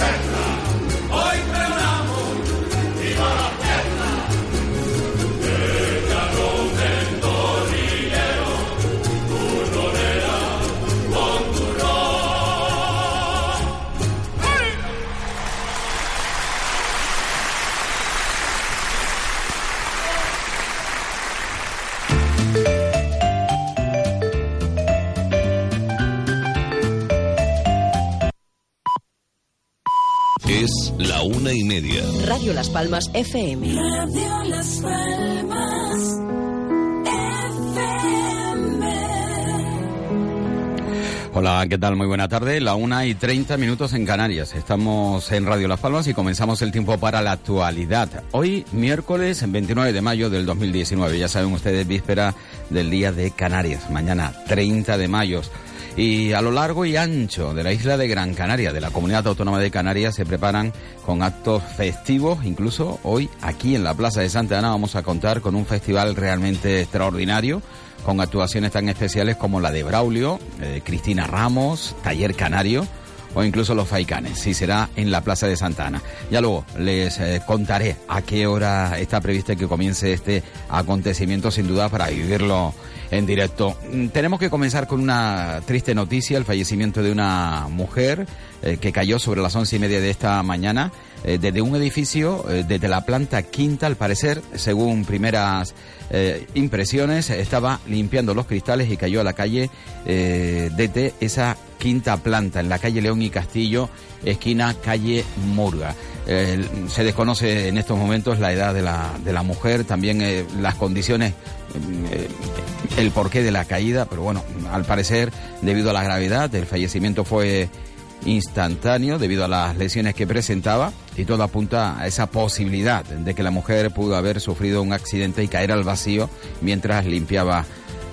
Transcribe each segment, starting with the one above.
Es la una y media. Radio Las Palmas FM. Radio Las Palmas FM. Hola, ¿qué tal? Muy buena tarde. La una y treinta minutos en Canarias. Estamos en Radio Las Palmas y comenzamos el tiempo para la actualidad. Hoy, miércoles 29 de mayo del 2019. Ya saben ustedes, víspera del Día de Canarias. Mañana, 30 de mayo. Y a lo largo y ancho de la isla de Gran Canaria, de la Comunidad Autónoma de Canarias, se preparan con actos festivos. Incluso hoy, aquí en la Plaza de Santa Ana, vamos a contar con un festival realmente extraordinario, con actuaciones tan especiales como la de Braulio, eh, Cristina Ramos, Taller Canario o incluso los faicanes, si será en la Plaza de Santa Ana. Ya luego les eh, contaré a qué hora está previsto que comience este acontecimiento, sin duda, para vivirlo en directo. Mm, Tenemos que comenzar con una triste noticia, el fallecimiento de una mujer eh, que cayó sobre las once y media de esta mañana eh, desde un edificio, eh, desde la planta quinta, al parecer, según primeras eh, impresiones, estaba limpiando los cristales y cayó a la calle desde esa quinta planta, en la calle León y Castillo, esquina calle Murga. Se desconoce en estos momentos la edad de la, de la mujer, también las condiciones, el porqué de la caída, pero bueno, al parecer, debido a la gravedad, el fallecimiento fue instantáneo debido a las lesiones que presentaba y todo apunta a esa posibilidad de que la mujer pudo haber sufrido un accidente y caer al vacío mientras limpiaba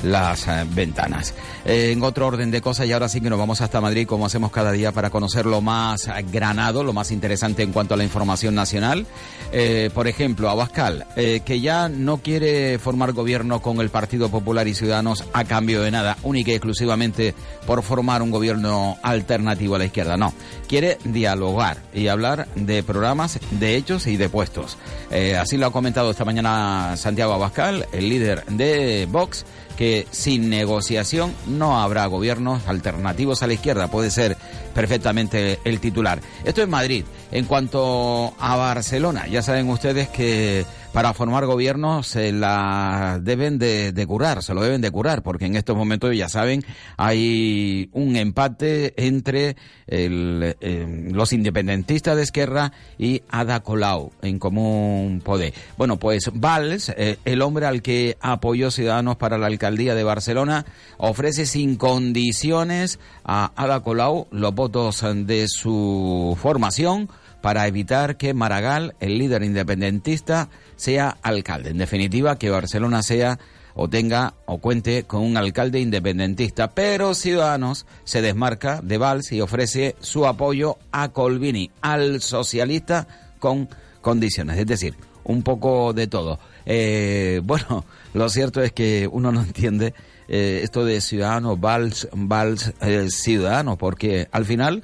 las eh, ventanas. Eh, en otro orden de cosas, y ahora sí que nos vamos hasta Madrid, como hacemos cada día, para conocer lo más eh, granado, lo más interesante en cuanto a la información nacional. Eh, por ejemplo, Abascal, eh, que ya no quiere formar gobierno con el Partido Popular y Ciudadanos a cambio de nada, única y exclusivamente por formar un gobierno alternativo a la izquierda. No, quiere dialogar y hablar de programas, de hechos y de puestos. Eh, así lo ha comentado esta mañana Santiago Abascal, el líder de Vox que sin negociación no habrá gobiernos alternativos a la izquierda. Puede ser perfectamente el titular. Esto es Madrid. En cuanto a Barcelona, ya saben ustedes que para formar gobierno se la deben de, curar, se lo deben de curar, porque en estos momentos, ya saben, hay un empate entre el, eh, los independentistas de Esquerra y Ada Colau en Común Poder. Bueno, pues Valls, eh, el hombre al que apoyó Ciudadanos para la alcaldía de Barcelona, ofrece sin condiciones a Ada Colau los votos de su formación para evitar que Maragall, el líder independentista, sea alcalde. En definitiva, que Barcelona sea o tenga o cuente con un alcalde independentista. Pero Ciudadanos se desmarca de Valls y ofrece su apoyo a Colvini, al socialista con condiciones. Es decir, un poco de todo. Eh, bueno, lo cierto es que uno no entiende eh, esto de Ciudadanos, Valls, Valls, eh, Ciudadanos, porque al final,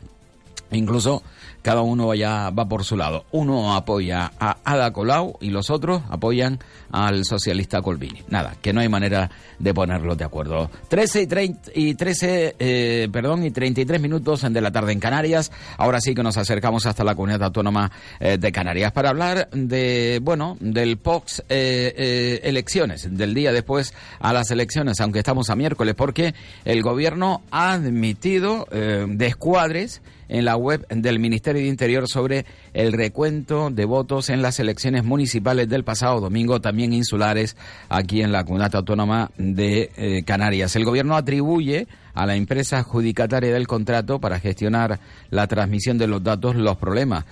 incluso cada uno vaya, va por su lado. Uno apoya a Ada Colau y los otros apoyan al socialista Colvini. Nada, que no hay manera de ponerlos de acuerdo. 13 y, 30, y 13, eh, perdón, y 33 minutos de la tarde en Canarias. Ahora sí que nos acercamos hasta la comunidad autónoma eh, de Canarias para hablar de, bueno, del POX eh, eh, elecciones, del día después a las elecciones, aunque estamos a miércoles, porque el gobierno ha admitido descuadres en la web del Ministerio de Interior sobre el recuento de votos en las elecciones municipales del pasado domingo, también insulares, aquí en la comunidad autónoma de eh, Canarias. El gobierno atribuye a la empresa adjudicataria del contrato para gestionar la transmisión de los datos los problemas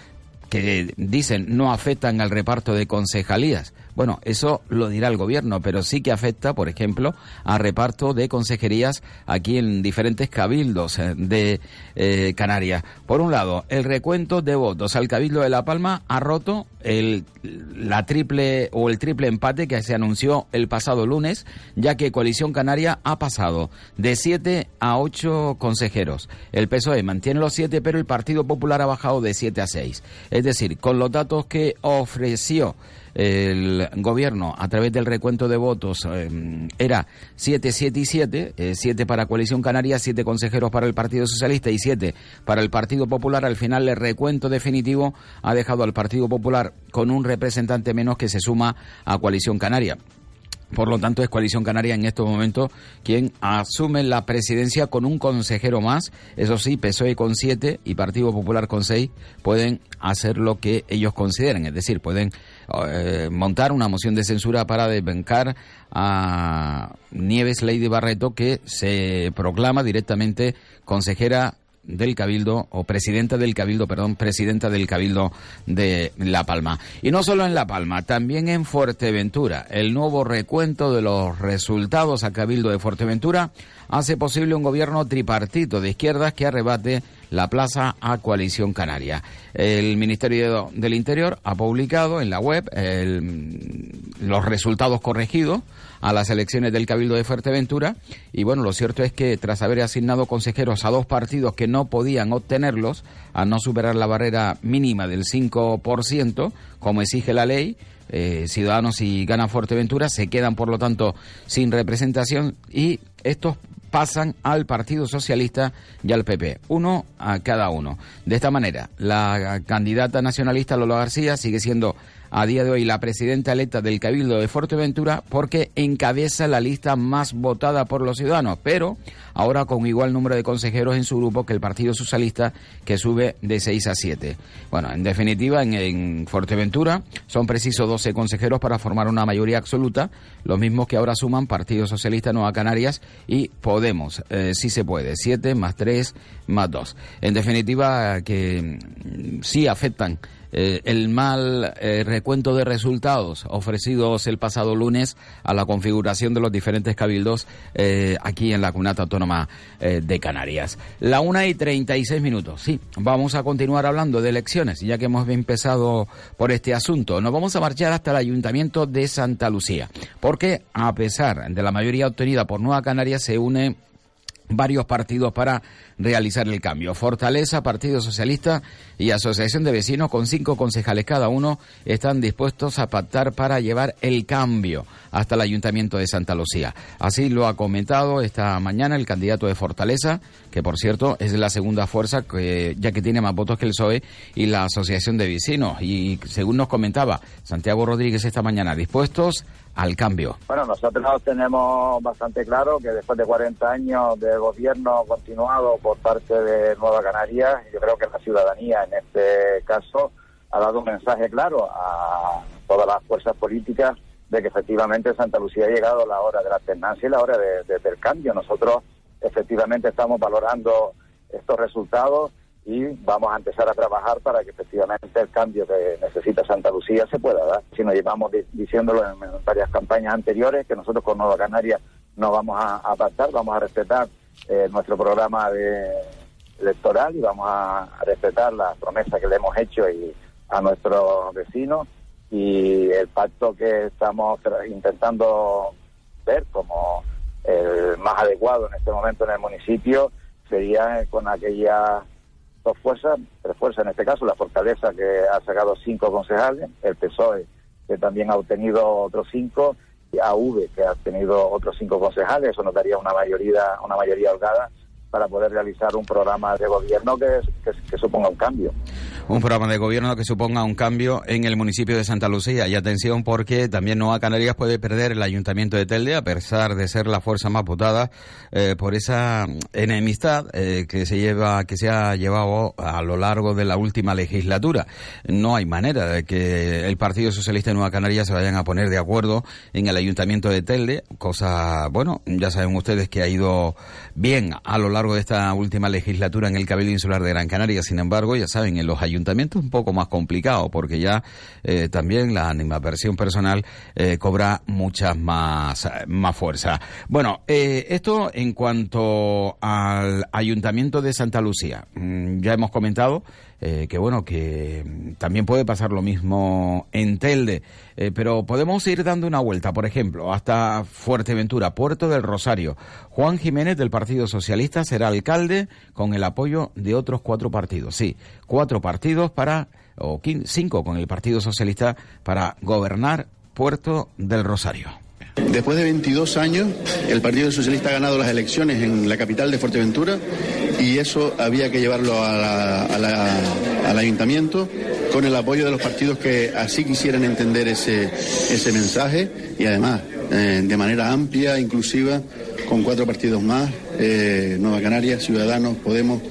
que dicen no afectan al reparto de concejalías. Bueno, eso lo dirá el gobierno, pero sí que afecta, por ejemplo, a reparto de consejerías aquí en diferentes cabildos eh, de eh, Canarias. Por un lado, el recuento de votos al cabildo de La Palma ha roto el, la triple o el triple empate que se anunció el pasado lunes, ya que Coalición Canaria ha pasado de siete a ocho consejeros. El PSOE mantiene los siete, pero el Partido Popular ha bajado de siete a seis. Es decir, con los datos que ofreció el gobierno a través del recuento de votos eh, era 7, 7 y 7, 7 eh, para Coalición Canaria, 7 consejeros para el Partido Socialista y 7 para el Partido Popular. Al final el recuento definitivo ha dejado al Partido Popular con un representante menos que se suma a Coalición Canaria. Por lo tanto, es Coalición Canaria en estos momentos quien asume la presidencia con un consejero más. Eso sí, PSOE con siete y Partido Popular con seis pueden hacer lo que ellos consideren. Es decir, pueden eh, montar una moción de censura para desbancar a Nieves Lady Barreto, que se proclama directamente consejera del Cabildo, o presidenta del Cabildo, perdón, presidenta del Cabildo de La Palma. Y no solo en La Palma, también en Fuerteventura. El nuevo recuento de los resultados a Cabildo de Fuerteventura hace posible un gobierno tripartito de izquierdas que arrebate la plaza a Coalición Canaria. El Ministerio del Interior ha publicado en la web los resultados corregidos a las elecciones del Cabildo de Fuerteventura y bueno, lo cierto es que tras haber asignado consejeros a dos partidos que no podían obtenerlos, a no superar la barrera mínima del 5%, como exige la ley, eh, Ciudadanos y Gana Fuerteventura se quedan, por lo tanto, sin representación y estos pasan al Partido Socialista y al PP, uno a cada uno. De esta manera, la candidata nacionalista Lola García sigue siendo a día de hoy la presidenta electa del Cabildo de Fuerteventura porque encabeza la lista más votada por los ciudadanos, pero ahora con igual número de consejeros en su grupo que el Partido Socialista, que sube de 6 a 7. Bueno, en definitiva, en, Fuerteventura son precisos 12 consejeros para formar una mayoría absoluta, los mismos que ahora suman Partido Socialista Nueva Canarias y Podemos, eh, si se puede, 7 más 3 más 2. En definitiva, que mm, sí afectan eh, el mal eh, recuento de resultados ofrecidos el pasado lunes a la configuración de los diferentes cabildos eh, aquí en la Comunidad Autónoma de Canarias. La una y treinta y seis minutos. Sí, vamos a continuar hablando de elecciones, ya que hemos empezado por este asunto. Nos vamos a marchar hasta el Ayuntamiento de Santa Lucía, porque a pesar de la mayoría obtenida por Nueva Canarias, se une varios partidos para realizar el cambio. Fortaleza, Partido Socialista y Asociación de Vecinos con cinco concejales cada uno están dispuestos a pactar para llevar el cambio hasta el Ayuntamiento de Santa Lucía. Así lo ha comentado esta mañana el candidato de Fortaleza, que por cierto es la segunda fuerza que, ya que tiene más votos que el PSOE y la Asociación de Vecinos. Y según nos comentaba Santiago Rodríguez esta mañana, dispuestos al cambio? Bueno, nosotros tenemos bastante claro que después de 40 años de gobierno continuado por parte de Nueva Canarias, yo creo que la ciudadanía en este caso ha dado un mensaje claro a todas las fuerzas políticas de que efectivamente Santa Lucía ha llegado la hora de la alternancia y la hora del cambio. Nosotros efectivamente estamos valorando estos resultados y vamos a empezar a trabajar para que efectivamente el cambio que necesita Santa Lucía se pueda dar. Si nos llevamos diciéndolo en, varias campañas anteriores, que nosotros con Nueva Canaria no vamos a, apartar, vamos a respetar eh, nuestro programa de, electoral y vamos a, respetar las promesas que le hemos hecho y a nuestros vecinos y el pacto que estamos intentando ver como el más adecuado en este momento en el municipio sería con aquella dos fuerzas, tres fuerzas en este caso, la Fortaleza que ha sacado cinco concejales, el PSOE que también ha obtenido otros cinco, y AV que ha tenido otros cinco concejales, eso nos daría una mayoría, una mayoría holgada para poder realizar un programa de gobierno que, que, suponga un cambio. un programa de gobierno que suponga un cambio en el municipio de Santa Lucía. Y atención porque también Nueva Canarias puede perder el ayuntamiento de Telde a pesar de ser la fuerza más votada eh, por esa enemistad eh, que se lleva que se ha llevado a lo largo de la última legislatura. No hay manera de que el Partido Socialista de Nueva Canarias se vayan a poner de acuerdo en el ayuntamiento de Telde, cosa, bueno, ya saben ustedes que ha ido bien a lo largo de esta última legislatura en el Cabildo Insular de Gran Canaria. Sin embargo, ya saben, en los ayuntamientos es un poco más complicado porque ya eh, también la animaversión personal eh, cobra mucha más, más fuerza. Bueno, eh, esto en cuanto al ayuntamiento de Santa Lucía. Mm, ya hemos comentado eh, que bueno, que también puede pasar lo mismo en Telde, eh, pero podemos ir dando una vuelta, por ejemplo, hasta Fuerteventura, Puerto del Rosario. Juan Jiménez del Partido Socialista será alcalde con el apoyo de otros cuatro partidos, sí, cuatro partidos para, o cinco con el Partido Socialista para gobernar Puerto del Rosario. Después de 22 años, el Partido Socialista ha ganado las elecciones en la capital de Fuerteventura y eso había que llevarlo al ayuntamiento con el apoyo de los partidos que así quisieran entender ese, ese mensaje y además eh, de manera amplia, inclusiva, con cuatro partidos más, eh, Nueva Canarias, Ciudadanos, Podemos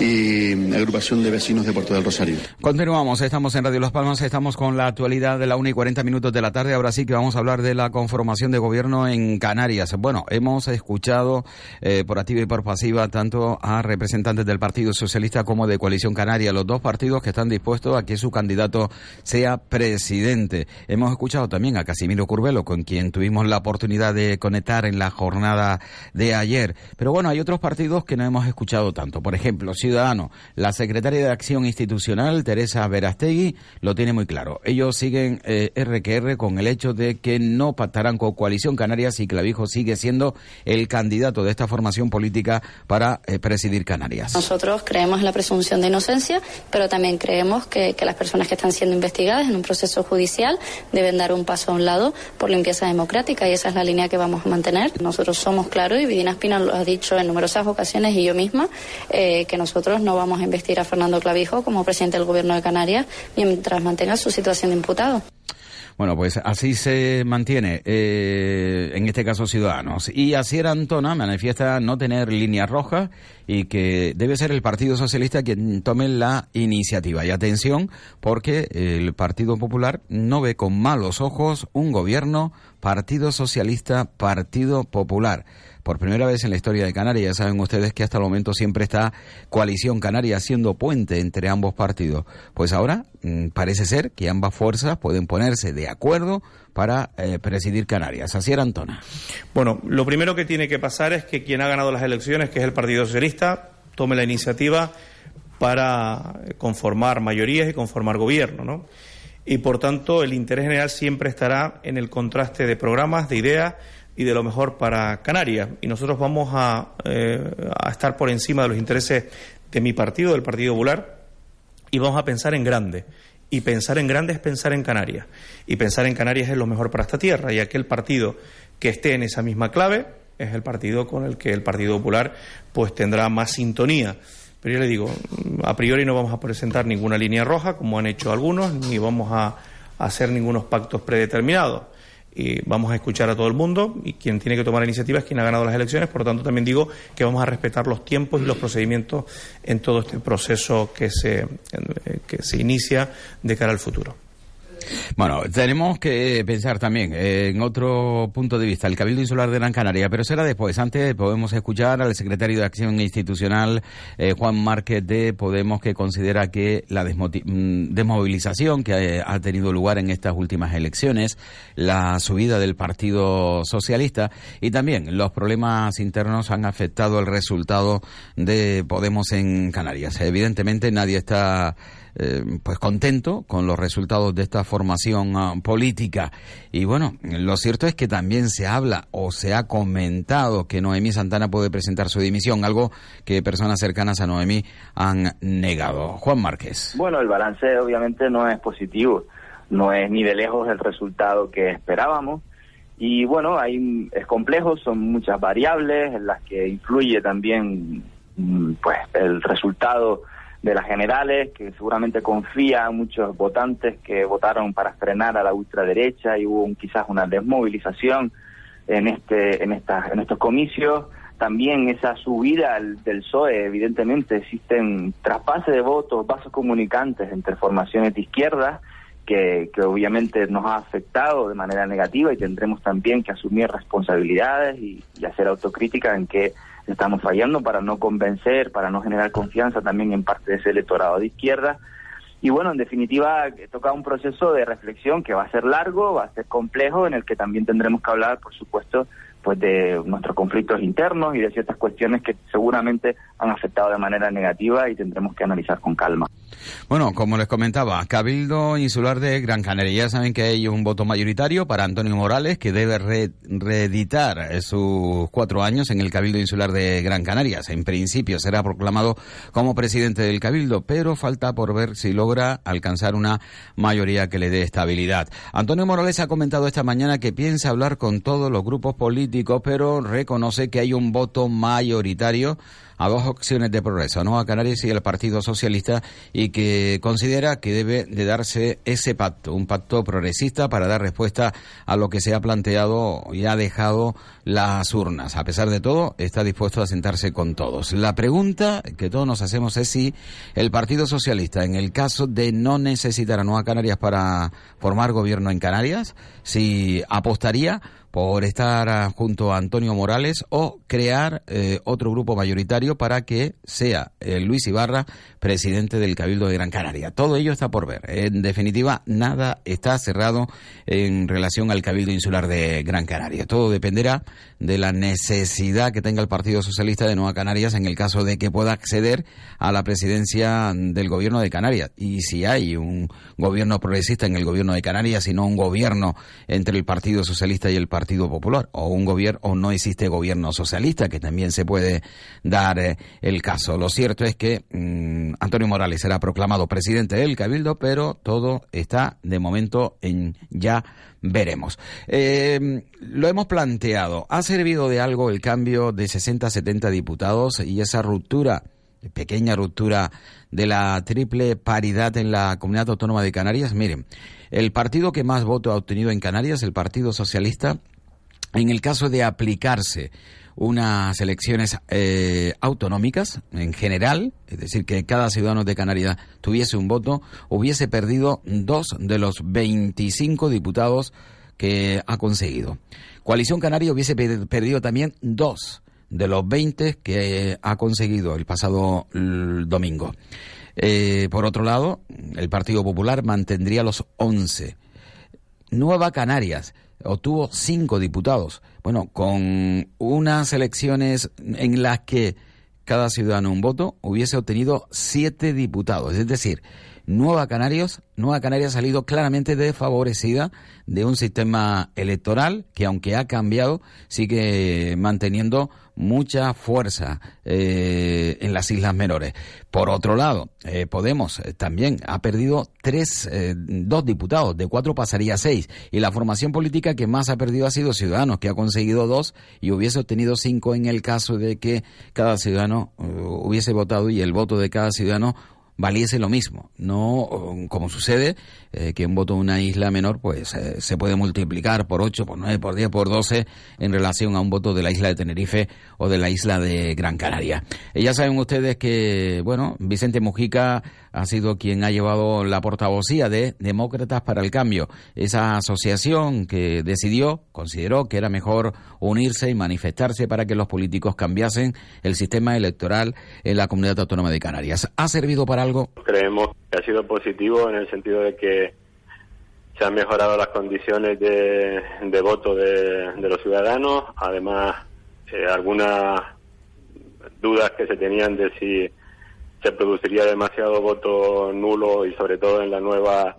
y Agrupación de Vecinos de Puerto del Rosario. Continuamos, estamos en Radio Las Palmas, estamos con la actualidad de la 1 y 40 minutos de la tarde. Ahora sí que vamos a hablar de la conformación de gobierno en Canarias. Bueno, hemos escuchado eh, por activa y por pasiva tanto a representantes del Partido Socialista como de Coalición Canaria, los dos partidos que están dispuestos a que su candidato sea presidente. Hemos escuchado también a Casimiro Curvelo, con quien tuvimos la oportunidad de conectar en la jornada de ayer. Bueno, hay otros partidos que no hemos escuchado tanto. Por ejemplo, Ciudadano, la secretaria de Acción Institucional, Teresa Verastegui, lo tiene muy claro. Ellos siguen eh, RQR con el hecho de que no pactarán con Coalición Canarias y Clavijo sigue siendo el candidato de esta formación política para eh, presidir Canarias. Nosotros creemos en la presunción de inocencia, pero también creemos que, que las personas que están siendo investigadas en un proceso judicial deben dar un paso a un lado por limpieza democrática y esa es la línea que vamos a mantener. Nosotros somos claros y Vidina Espina lo ha dicho en numerosas ocasiones y yo misma eh, que nosotros no vamos a investir a Fernando Clavijo como presidente del Gobierno de Canarias mientras mantenga su situación de imputado. Bueno, pues así se mantiene, eh, en este caso Ciudadanos. Y Asier Antona manifiesta no tener línea roja y que debe ser el Partido Socialista quien tome la iniciativa. Y atención, porque el Partido Popular no ve con malos ojos un gobierno Partido Socialista, Partido Popular por primera vez en la historia de Canarias. Ya saben ustedes que hasta el momento siempre está Coalición Canaria haciendo puente entre ambos partidos. Pues ahora mm, parece ser que ambas fuerzas pueden ponerse de acuerdo para eh, presidir Canarias. Así era Antona. Bueno, lo primero que tiene que pasar es que quien ha ganado las elecciones, que es el Partido Socialista, tome la iniciativa para conformar mayorías y conformar gobierno, ¿no? Y por tanto, el interés general siempre estará en el contraste de programas, de ideas y de lo mejor para Canarias. Y nosotros vamos a, eh, a estar por encima de los intereses de mi partido, del Partido Popular, y vamos a pensar en grande. Y pensar en grande es pensar en Canarias. Y pensar en Canarias es lo mejor para esta tierra. Y aquel partido que esté en esa misma clave es el partido con el que el Partido Popular pues tendrá más sintonía. Pero yo le digo, a priori no vamos a presentar ninguna línea roja, como han hecho algunos, ni vamos a hacer ningunos pactos predeterminados y vamos a escuchar a todo el mundo y quien tiene que tomar la iniciativa es quien ha ganado las elecciones. Por lo tanto, también digo que vamos a respetar los tiempos y los procedimientos en todo este proceso que se, que se inicia de cara al futuro. Bueno, tenemos que pensar también en otro punto de vista, el Cabildo Insular de Gran Canaria, pero será después. Antes podemos escuchar al secretario de Acción Institucional, eh, Juan Márquez de Podemos, que considera que la mm, desmovilización que ha tenido lugar en estas últimas elecciones, la subida del Partido Socialista y también los problemas internos han afectado el resultado de Podemos en Canarias. Evidentemente nadie está eh, pues contento con los resultados de esta formación ah, política. Y bueno, lo cierto es que también se habla o se ha comentado que Noemí Santana puede presentar su dimisión, algo que personas cercanas a Noemí han negado. Juan Márquez. Bueno, el balance obviamente no es positivo, no es ni de lejos el resultado que esperábamos. Y bueno, hay, es complejo, son muchas variables en las que influye también mm, pues el resultado de las generales, que seguramente confía en muchos votantes que votaron para frenar a la ultraderecha y hubo quizás una desmovilización en este en estas en estos comicios. También esa subida del PSOE, evidentemente existen traspases de votos, vasos comunicantes entre formaciones de izquierda, que, que, obviamente nos ha afectado de manera negativa y tendremos también que asumir responsabilidades y hacer autocrítica en que estamos fallando para no convencer, para no generar confianza también en parte de ese electorado de izquierda. Y bueno, en definitiva, toca un proceso de reflexión que va a ser largo, va a ser complejo, en el que también tendremos que hablar, por supuesto, pues de nuestros conflictos internos y de ciertas cuestiones que seguramente han afectado de manera negativa y tendremos que analizar con calma. Bueno, como les comentaba, Cabildo Insular de Gran Canaria. Ya saben que hay un voto mayoritario para Antonio Morales, que debe reeditar sus cuatro años en el Cabildo Insular de Gran Canarias. En principio será proclamado como presidente del Cabildo, pero falta por ver si logra alcanzar una mayoría que le dé estabilidad. Antonio Morales ha comentado esta mañana que piensa hablar con todos los grupos políticos pero reconoce que hay un voto mayoritario a dos opciones de progreso, ¿no? A Canarias y al Partido Socialista y que considera que debe de darse ese pacto, un pacto progresista para dar respuesta a lo que se ha planteado y ha dejado las urnas. A pesar de todo, está dispuesto a sentarse con todos. La pregunta que todos nos hacemos es si el Partido Socialista, en el caso de no necesitar a Nueva Canarias para formar gobierno en Canarias, si apostaría por estar junto a Antonio Morales o crear eh, otro grupo mayoritario para que sea eh, Luis Ibarra presidente del Cabildo de Gran Canaria. Todo ello está por ver. En definitiva, nada está cerrado en relación al Cabildo Insular de Gran Canaria. Todo dependerá de la necesidad que tenga el Partido Socialista de Nueva Canarias en el caso de que pueda acceder a la presidencia del gobierno de Canarias. Y si hay un gobierno progresista en el gobierno de Canarias y no un gobierno entre el Partido Socialista y el Partido Partido Popular o un gobierno o no existe gobierno socialista que también se puede dar eh, el caso. Lo cierto es que mm, Antonio Morales será proclamado presidente del Cabildo, pero todo está de momento en ya veremos. Eh, lo hemos planteado. ¿Ha servido de algo el cambio de 60 a 70 diputados y esa ruptura? pequeña ruptura de la triple paridad en la comunidad autónoma de Canarias. Miren, el partido que más votos ha obtenido en Canarias, el Partido Socialista, en el caso de aplicarse unas elecciones eh, autonómicas en general, es decir, que cada ciudadano de Canarias tuviese un voto, hubiese perdido dos de los 25 diputados que ha conseguido. Coalición Canaria hubiese perdido también dos de los 20 que ha conseguido el pasado domingo. Eh, por otro lado, el Partido Popular mantendría los 11. Nueva Canarias obtuvo cinco diputados. Bueno, con unas elecciones en las que cada ciudadano un voto, hubiese obtenido siete diputados. Es decir, Nueva Canarias, Nueva Canarias ha salido claramente desfavorecida de un sistema electoral que, aunque ha cambiado, sigue manteniendo mucha fuerza eh, en las Islas Menores. Por otro lado, eh, Podemos eh, también ha perdido tres, dos diputados, de cuatro pasaría a seis. Y la formación política que más ha perdido ha sido Ciudadanos, que ha conseguido dos y hubiese obtenido cinco en el caso de que cada ciudadano hubiese votado y el voto de cada ciudadano valiese lo mismo. No como sucede eh, que un voto en una isla menor pues eh, se puede multiplicar por 8, por 9, por 10, por 12 en relación a un voto de la isla de Tenerife o de la isla de Gran Canaria. Eh, ya saben ustedes que, bueno, Vicente Mujica ha sido quien ha llevado la portavocía de Demócratas para el Cambio, esa asociación que decidió, consideró que era mejor unirse y manifestarse para que los políticos cambiasen el sistema electoral en la comunidad autónoma de Canarias. ¿Ha servido para algo? Creemos que ha sido positivo en el sentido de que se han mejorado las condiciones de, voto de, los ciudadanos, además eh, algunas dudas que se tenían de si se produciría demasiado voto nulo y sobre todo en la nueva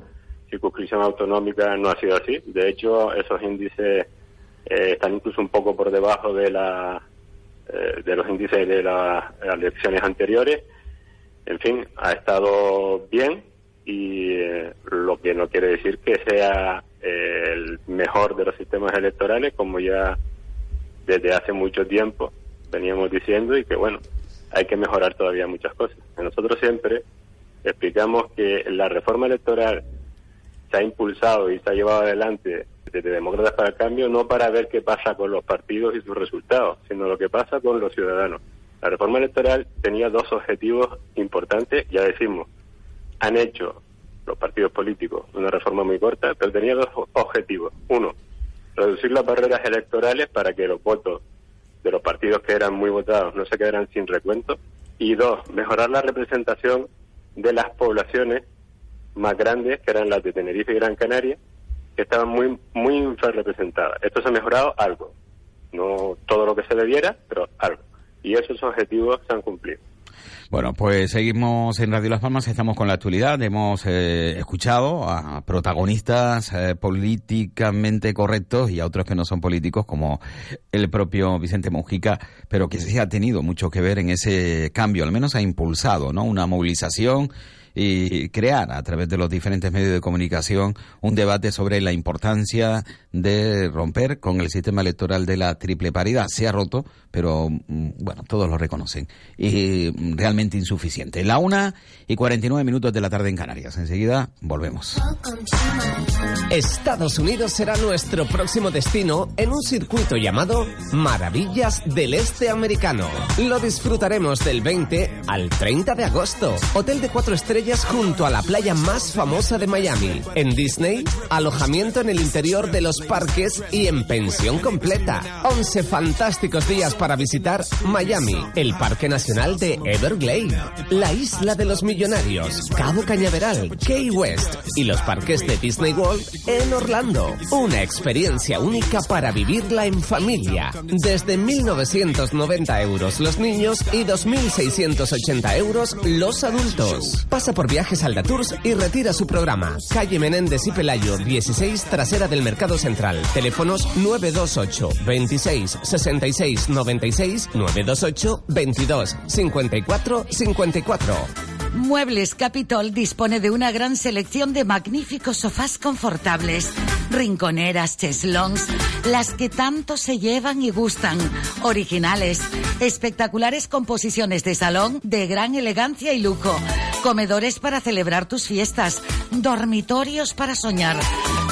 circunscripción autonómica no ha sido así. De hecho, esos índices eh, están incluso un poco por debajo de la eh, de los índices de las elecciones anteriores. En fin, ha estado bien y eh, lo que no quiere decir que sea el mejor de los sistemas electorales, como ya desde hace mucho tiempo veníamos diciendo y que bueno, hay que mejorar todavía muchas cosas. Nosotros siempre explicamos que la reforma electoral se ha impulsado y se ha llevado adelante desde Demócratas para el Cambio no para ver qué pasa con los partidos y sus resultados, sino lo que pasa con los ciudadanos. La reforma electoral tenía dos objetivos importantes, ya decimos, han hecho los partidos políticos una reforma muy corta, pero tenía dos objetivos. Uno, reducir las barreras electorales para que los votos de los partidos que eran muy votados no se quedaran sin recuento. Y dos, mejorar la representación de las poblaciones más grandes, que eran las de Tenerife y Gran Canaria, que estaban muy, muy infrarrepresentadas. Esto se ha mejorado algo. No todo lo que se debiera, pero algo. Y esos objetivos se han cumplido. Bueno, pues seguimos en Radio Las Palmas, estamos con la actualidad. Hemos eh, escuchado a protagonistas eh, políticamente correctos y a otros que no son políticos, como el propio Vicente Mujica, pero que sí ha tenido mucho que ver en ese cambio, al menos ha impulsado ¿no? una movilización y crear a través de los diferentes medios de comunicación un debate sobre la importancia de romper con el sistema electoral de la triple paridad. Se ha roto, pero mm, bueno, todos lo reconocen. Y mm, realmente insuficiente. La una y 49 minutos de la tarde en Canarias. Enseguida volvemos. Estados Unidos será nuestro próximo destino en un circuito llamado Maravillas del Este Americano. Lo disfrutaremos del 20 al 30 de agosto. Hotel de cuatro estrellas junto a la playa más famosa de Miami. En Disney, alojamiento en el interior de los parques y en pensión completa. 11 fantásticos días para visitar Miami, el Parque Nacional de Everglade, la Isla de los Millonarios, Cabo Cañaveral, Key West y los parques de Disney World en Orlando. Una experiencia única para vivirla en familia. Desde 1.990 euros los niños y 2.680 euros los adultos. Pasa por Viajes Aldatours y retira su programa. Calle Menéndez y Pelayo, 16, trasera del Mercado Central. Teléfonos 928 26 66 96 928 22 54 54. Muebles Capitol dispone de una gran selección de magníficos sofás confortables, rinconeras, cheslons, las que tanto se llevan y gustan, originales, espectaculares composiciones de salón de gran elegancia y lujo, comedores para celebrar tus fiestas, dormitorios para soñar,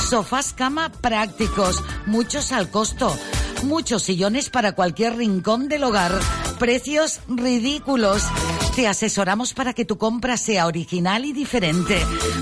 sofás cama prácticos, muchos al costo, muchos sillones para cualquier rincón del hogar, precios ridículos. Te asesoramos para que tu compra sea original y diferente.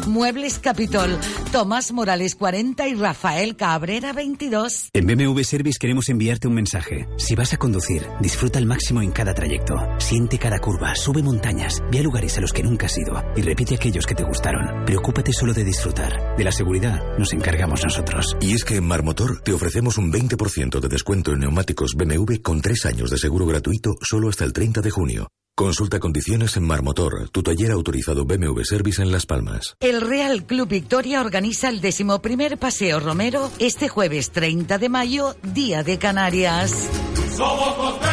Muebles Capitol, Tomás Morales 40 y Rafael Cabrera 22. En BMW Service queremos enviarte un mensaje. Si vas a conducir, disfruta al máximo en cada trayecto. Siente cada curva, sube montañas, ve a lugares a los que nunca has ido y repite aquellos que te gustaron. Preocúpate solo de disfrutar. De la seguridad nos encargamos nosotros. Y es que en Marmotor te ofrecemos un 20% de descuento en neumáticos BMW con tres años de seguro gratuito solo hasta el 30 de junio. Consulta condiciones en Marmotor, tu taller autorizado BMW Service en Las Palmas. El Real Club Victoria organiza el decimoprimer Paseo Romero este jueves 30 de mayo, Día de Canarias. Somos.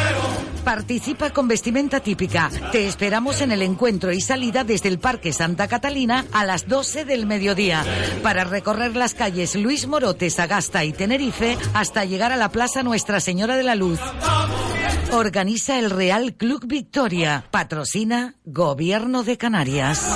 Participa con vestimenta típica. Te esperamos en el encuentro y salida desde el Parque Santa Catalina a las 12 del mediodía para recorrer las calles Luis Morote, Sagasta y Tenerife hasta llegar a la Plaza Nuestra Señora de la Luz. Organiza el Real Club Victoria. Patrocina Gobierno de Canarias.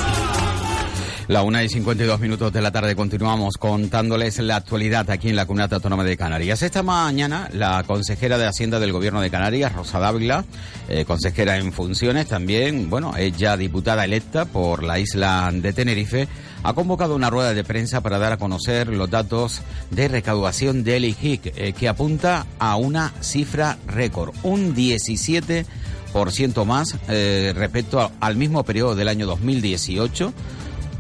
La una y 52 minutos de la tarde continuamos contándoles la actualidad aquí en la Comunidad Autónoma de Canarias. Esta mañana la consejera de Hacienda del Gobierno de Canarias, Rosa Dávila, eh, consejera en funciones también, bueno, ella diputada electa por la isla de Tenerife, ha convocado una rueda de prensa para dar a conocer los datos de recaudación del IGIC, eh, que apunta a una cifra récord, un 17% más eh, respecto al mismo periodo del año 2018.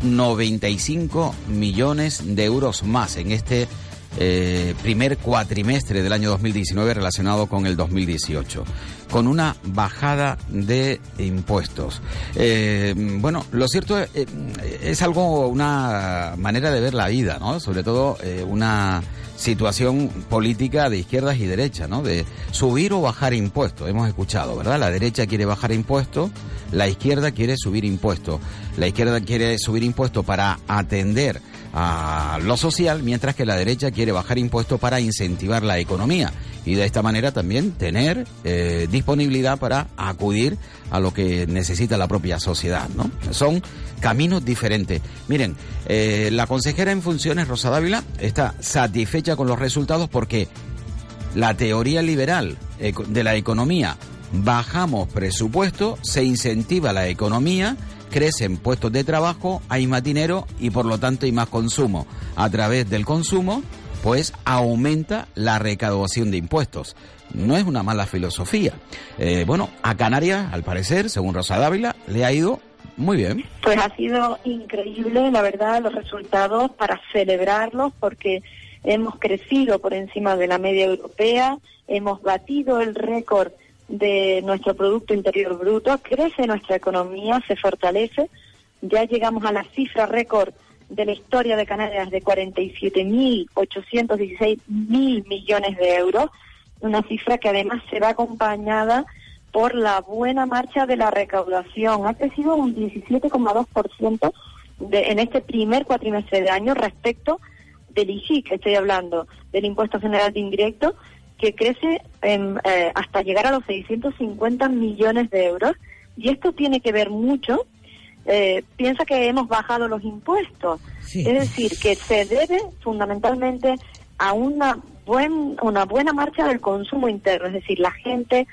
95 millones de euros más en este eh, primer cuatrimestre del año 2019 relacionado con el 2018, con una bajada de impuestos. Eh, bueno, lo cierto es, eh, es algo, una manera de ver la vida, ¿no? Sobre todo una situación política de izquierdas y derechas, ¿no? De subir o bajar impuestos. Hemos escuchado, ¿verdad? La derecha quiere bajar impuestos, la izquierda quiere subir impuestos. La izquierda quiere subir impuestos para atender a lo social, mientras que la derecha quiere bajar impuestos para incentivar la economía. y de esta manera también tener eh, disponibilidad para acudir a lo que necesita la propia sociedad, ¿no? Son caminos diferentes. Miren, eh, la consejera en funciones, Rosa Dávila, está satisfecha con los resultados porque la teoría liberal de la economía, bajamos presupuesto, se incentiva la economía, crecen puestos de trabajo, hay más dinero y por lo tanto hay más consumo. A través del consumo, pues aumenta la recaudación de impuestos. No es una mala filosofía. Eh, bueno, a Canarias, al parecer, según Rosa Dávila, le ha ido muy bien. Pues ha sido increíble, la verdad, los resultados para celebrarlos porque hemos crecido por encima de la media europea, hemos batido el récord de nuestro Producto Interior Bruto, crece nuestra economía, se fortalece, ya llegamos a la cifra récord de la historia de Canarias de 47.816 mil millones de euros, una cifra que además se va acompañada por la buena marcha de la recaudación. Ha crecido un 17,2% en este primer cuatrimestre de año respecto del IGI, que estoy hablando, del Impuesto General de Indirecto, que crece en, eh, hasta llegar a los 650 millones de euros. Y esto tiene que ver mucho, eh, piensa que hemos bajado los impuestos. Es decir, que se debe fundamentalmente a una, buen, una buena marcha del consumo interno. Es decir, la gente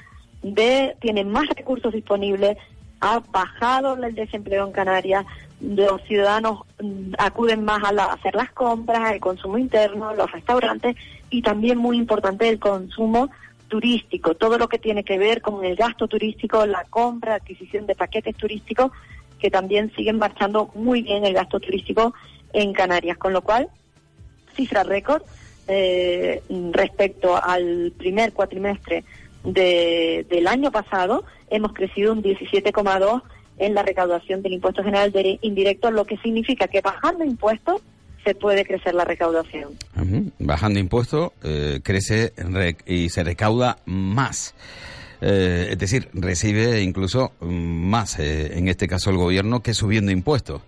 ve, tiene más recursos disponibles, ha bajado el desempleo en Canarias, los ciudadanos mm, acuden más a, hacer las compras, el consumo interno, los restaurantes y también muy importante el consumo turístico, todo lo que tiene que ver con el gasto turístico, la compra, adquisición de paquetes turísticos, que también siguen marchando muy bien el gasto turístico en Canarias, con lo cual cifra récord eh, respecto al primer cuatrimestre del año pasado, hemos crecido un 17,2 en la recaudación del impuesto general indirecto, lo que significa que bajando impuestos se puede crecer la recaudación. Bajando impuestos eh, crece y se recauda más. Eh, es decir, recibe incluso más, eh, en este caso el gobierno, que subiendo impuestos.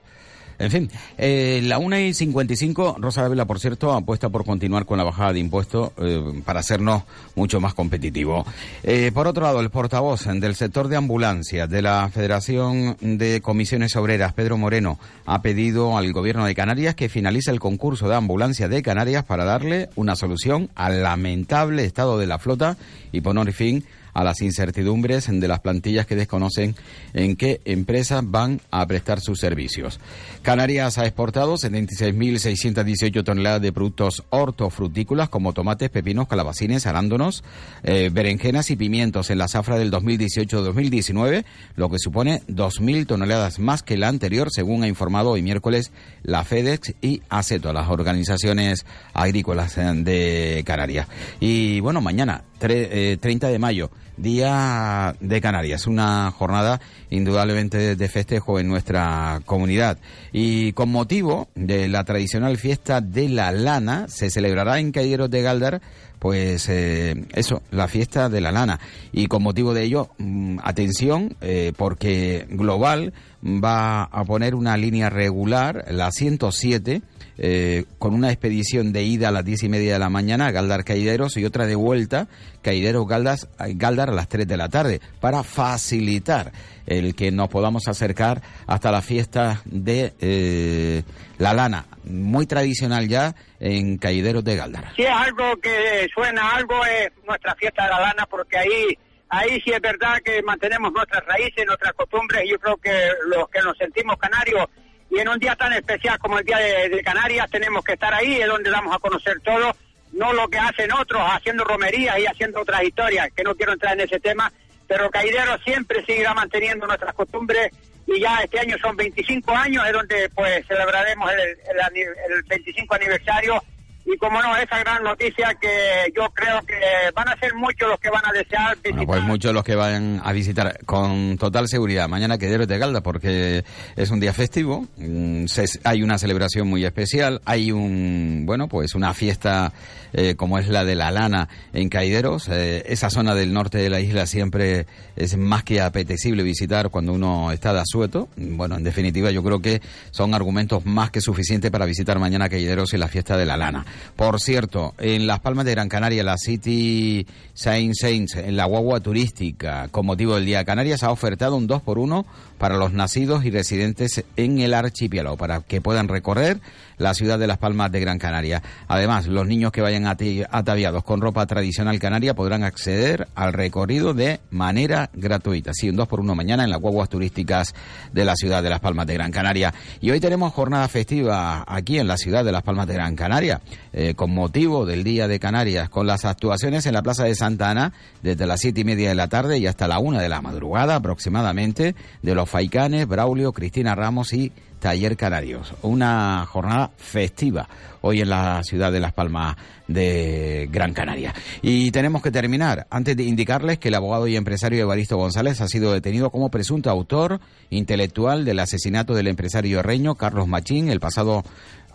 En fin, eh, la 1 y 55, Rosa Vela, por cierto, apuesta por continuar con la bajada de impuestos eh, para hacernos mucho más competitivos. Eh, por otro lado, el portavoz del sector de ambulancia de la Federación de Comisiones Obreras, Pedro Moreno, ha pedido al Gobierno de Canarias que finalice el concurso de ambulancia de Canarias para darle una solución al lamentable estado de la flota y poner fin a las incertidumbres de las plantillas que desconocen en qué empresas van a prestar sus servicios. Canarias ha exportado 76.618 toneladas de productos hortofrutícolas como tomates, pepinos, calabacines, arándonos, eh, berenjenas y pimientos en la zafra del 2018-2019, lo que supone 2.000 toneladas más que la anterior, según ha informado hoy miércoles la FedEx y ACETO, las organizaciones agrícolas de Canarias. Y bueno, mañana, 30 eh, de mayo, Día de Canarias, una jornada indudablemente de festejo en nuestra comunidad. Y con motivo de la tradicional fiesta de la lana, se celebrará en Cayeros de Galdar pues eh, eso, la fiesta de la lana. Y con motivo de ello, mm, atención, eh, porque Global va a poner una línea regular, la 107, eh, con una expedición de ida a las diez y media de la mañana a Galdar Caideros y otra de vuelta, Caideros Galdas, Galdar a las 3 de la tarde, para facilitar el que nos podamos acercar hasta la fiesta de eh, la lana, muy tradicional ya en Caideros de Galdar. Si es algo que suena algo, es nuestra fiesta de la lana, porque ahí ahí sí es verdad que mantenemos nuestras raíces, nuestras costumbres, y yo creo que los que nos sentimos canarios y en un día tan especial como el Día de, Canarias tenemos que estar ahí, es donde vamos a conocer todo, no lo que hacen otros haciendo romerías y haciendo otras historias, que no quiero entrar en ese tema, pero Caidero siempre seguirá manteniendo nuestras costumbres y ya este año son 25 años, es donde pues celebraremos el, el, el 25 aniversario y como no, esa gran noticia que yo creo que van a ser muchos los que van a desear visitar. pues muchos los que van a visitar con total seguridad mañana que de Galda porque es un día festivo, mm, hay una celebración muy especial, hay un, bueno, pues una fiesta eh, como es la de la lana en Caideros, eh, esa zona del norte de la isla siempre es más que apetecible visitar cuando uno está de asueto, bueno, en definitiva yo creo que son argumentos más que suficientes para visitar mañana Caideros y la fiesta de la lana. Por cierto, en Las Palmas de Gran Canaria, la City Saint Saints, en la guagua turística, con motivo del Día de Canarias, ha ofertado un 2 por 1 para los nacidos y residentes en el archipiélago, para que puedan recorrer la ciudad de Las Palmas de Gran Canaria. Además, los niños que vayan ataviados con ropa tradicional canaria podrán acceder al recorrido de manera gratuita. Sí, un 2 por 1 mañana en las guaguas turísticas de la ciudad de Las Palmas de Gran Canaria. Y hoy tenemos jornada festiva aquí en la ciudad de Las Palmas de Gran Canaria, eh, con motivo del Día de Canarias, con las actuaciones en la Plaza de Santa Ana desde las siete y media de la tarde y hasta la una de la madrugada aproximadamente de los Faicanes, Braulio, Cristina Ramos y Taller Canarios. Una jornada festiva hoy en la ciudad de Las Palmas de Gran Canaria. Y tenemos que terminar antes de indicarles que el abogado y empresario Evaristo González ha sido detenido como presunto autor intelectual del asesinato del empresario reño Carlos Machín el pasado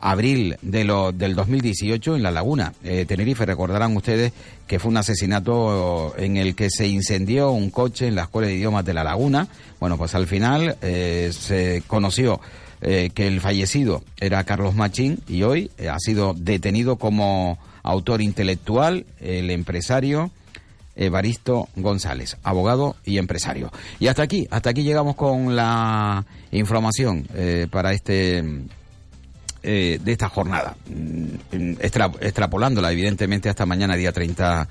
abril de lo, del 2018 en La Laguna, eh, Tenerife. Recordarán ustedes que fue un asesinato en el que se incendió un coche en la Escuela de Idiomas de La Laguna. Bueno, pues al final eh, se conoció eh, que el fallecido era Carlos Machín y hoy eh, ha sido detenido como autor intelectual el empresario Evaristo González, abogado y empresario. Y hasta aquí, hasta aquí llegamos con la información eh, para este eh, de esta jornada, mm, extra- extrapolándola evidentemente hasta mañana día 30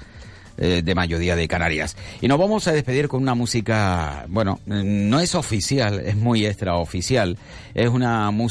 eh, de mayo, día de Canarias. Y nos vamos a despedir con una música, bueno, mm, no es oficial, es muy extraoficial, es una música